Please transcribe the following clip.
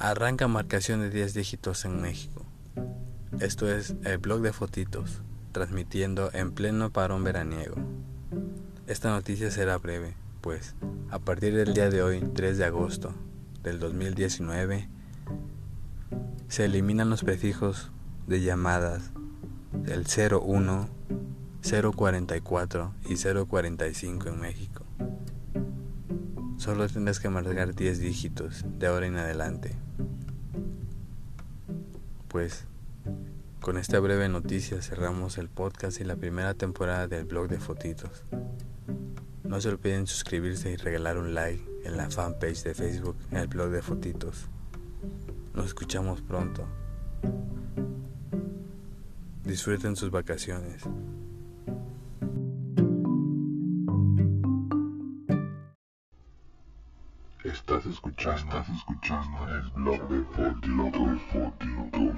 Arranca marcación de 10 dígitos en México. Esto es el blog de fotitos, transmitiendo en pleno parón veraniego. Esta noticia será breve, pues a partir del día de hoy, 3 de agosto del 2019, se eliminan los prefijos de llamadas del 01, 044 y 045 en México. Solo tendrás que marcar 10 dígitos de ahora en adelante. Pues con esta breve noticia cerramos el podcast y la primera temporada del blog de fotitos. No se olviden suscribirse y regalar un like en la fanpage de Facebook en el blog de fotitos. Nos escuchamos pronto. Disfruten sus vacaciones. Estás escuchando, estás escuchando el blog de Fortiloto, Fortiloto.